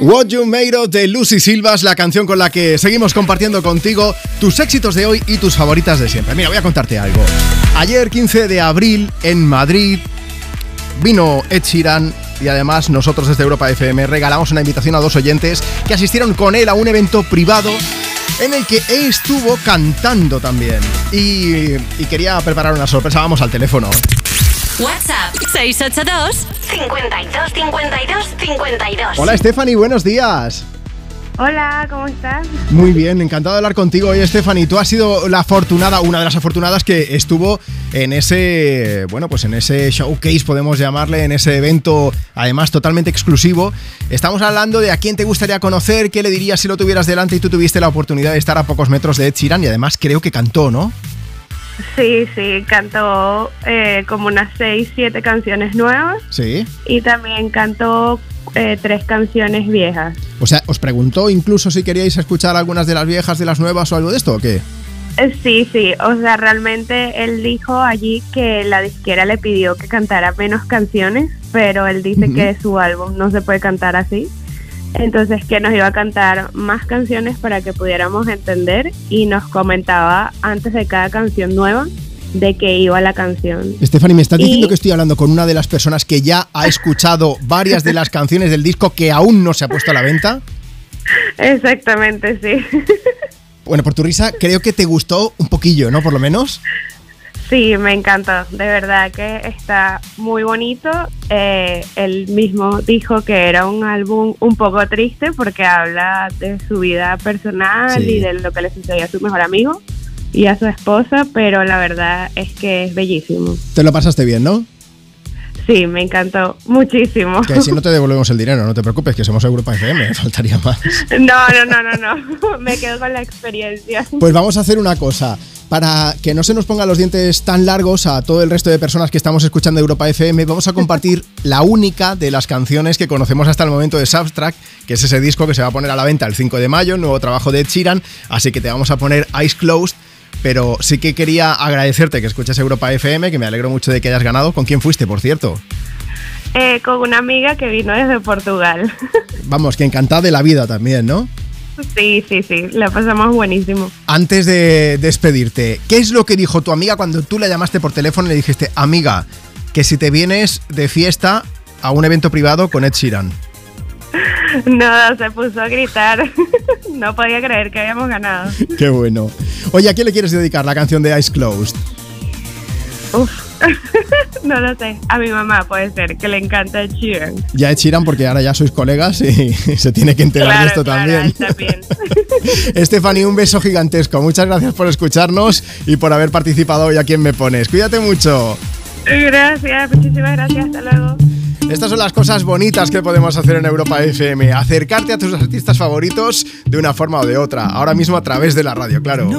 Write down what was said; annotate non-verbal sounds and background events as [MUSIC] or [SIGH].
What You Made Of de Lucy Silvas, la canción con la que seguimos compartiendo contigo tus éxitos de hoy y tus favoritas de siempre. Mira, voy a contarte algo. Ayer, 15 de abril, en Madrid, vino Ed Sheeran y además nosotros desde Europa FM regalamos una invitación a dos oyentes que asistieron con él a un evento privado en el que estuvo cantando también. Y, y quería preparar una sorpresa. Vamos al teléfono. WhatsApp 682 52 52 52. Hola Stephanie, buenos días. Hola, ¿cómo estás? Muy bien, encantado de hablar contigo hoy, Stephanie. Tú has sido la afortunada, una de las afortunadas que estuvo en ese, bueno, pues en ese showcase, podemos llamarle, en ese evento, además totalmente exclusivo. Estamos hablando de a quién te gustaría conocer, qué le dirías si lo tuvieras delante y tú tuviste la oportunidad de estar a pocos metros de Ed Sheeran y además creo que cantó, ¿no? Sí, sí, cantó eh, como unas seis, siete canciones nuevas Sí. y también cantó eh, tres canciones viejas. O sea, ¿os preguntó incluso si queríais escuchar algunas de las viejas, de las nuevas o algo de esto o qué? Eh, Sí, sí, o sea, realmente él dijo allí que la disquera le pidió que cantara menos canciones, pero él dice que su álbum no se puede cantar así. Entonces que nos iba a cantar más canciones para que pudiéramos entender y nos comentaba antes de cada canción nueva de qué iba la canción. Stephanie, ¿me estás Y- diciendo que estoy hablando con una de las personas que ya ha escuchado varias de las canciones del disco que aún no se ha puesto a la venta? Exactamente, sí. Bueno, por tu risa, creo que te gustó un poquillo, ¿no? Por lo menos. Sí, me encantó. De verdad que está muy bonito. Eh, él mismo dijo que era un álbum un poco triste porque habla de su vida personal Sí. y de lo que le sucedió a su mejor amigo y a su esposa, pero la verdad es que es bellísimo. Te lo pasaste bien, ¿no? Sí, me encantó muchísimo. Que si no [LAUGHS] te devolvemos el dinero, no te preocupes, que somos Europa FM, [LAUGHS] faltaría más. No, no, no, no, no. [LAUGHS] Me quedo con la experiencia. Pues vamos a hacer una cosa. Para que no se nos pongan los dientes tan largos a todo el resto de personas que estamos escuchando Europa FM, vamos a compartir [LAUGHS] la única de las canciones que conocemos hasta el momento de Substract, que es ese disco que se va a poner a la venta el 5 de mayo, nuevo trabajo de Sheeran, así que te vamos a poner Eyes Closed. Pero sí que quería agradecerte que escuches Europa FM, que me alegro mucho de que hayas ganado. ¿Con quién fuiste, por cierto? Eh, con una amiga que vino desde Portugal. [LAUGHS] Vamos, que encantada de la vida también, ¿no? Sí, sí, sí, la pasamos buenísimo. Antes de despedirte, ¿qué es lo que dijo tu amiga cuando tú la llamaste por teléfono y le dijiste, amiga, que si te vienes de fiesta a un evento privado con Ed Sheeran? [LAUGHS] No, se puso a gritar. [LAUGHS] No podía creer que habíamos ganado. [LAUGHS] Qué bueno. Oye, ¿a quién le quieres dedicar la canción de Eyes Closed? Uf. [LAUGHS] No lo sé. A mi mamá puede ser, que le encanta el Sheeran. Ya Ed Sheeran, porque ahora ya sois colegas y [LAUGHS] se tiene que enterar de esto claro, también. bien. [LAUGHS] Stephanie, un beso gigantesco. Muchas gracias por escucharnos y por haber participado hoy aquí en Me Pones. Cuídate mucho. Gracias, muchísimas gracias. Hasta luego. Estas son las cosas bonitas que podemos hacer en Europa FM. Acercarte a tus artistas favoritos de una forma o de otra. Ahora mismo a través de la radio, claro.